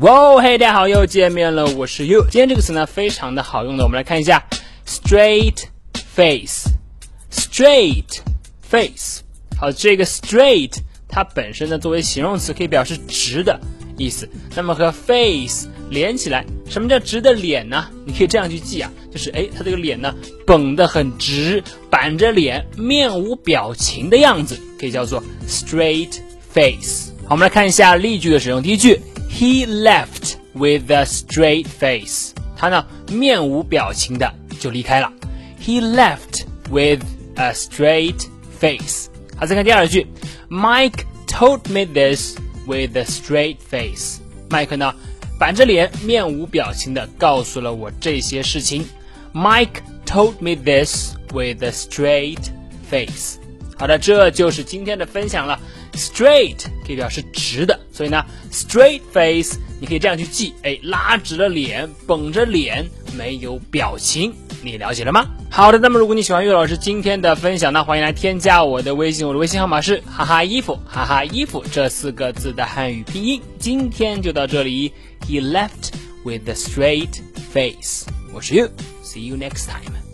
哇，嘿，大家好，又见面了，我是 You。今天这个词呢，非常的好用的，我们来看一下，straight face，straight face。好，这个 straight 它本身呢，作为形容词可以表示直的意思。那么和 face 连起来，什么叫直的脸呢？你可以这样去记啊，就是哎，他这个脸呢，绷得很直，板着脸，面无表情的样子，可以叫做 straight face。好，我们来看一下例句的使用。第一句。He left with a straight face。他呢面无表情的就离开了。He left with a straight face。好，再看第二句，Mike told me this with a straight face。麦克呢板着脸，面无表情的告诉了我这些事情。Mike told me this with a straight face。好的，这就是今天的分享了。 Straight 可以表示直的，所以呢，straight face 你可以这样去记，哎，拉直了脸，绷着脸，没有表情，你了解了吗？好的，那么如果你喜欢岳老师今天的分享，呢欢迎来添加我的微信，我的微信号码是哈哈衣服，哈哈衣服这四个字的汉语拼音。今天就到这里，He left with a straight face。我是 You，see you next time。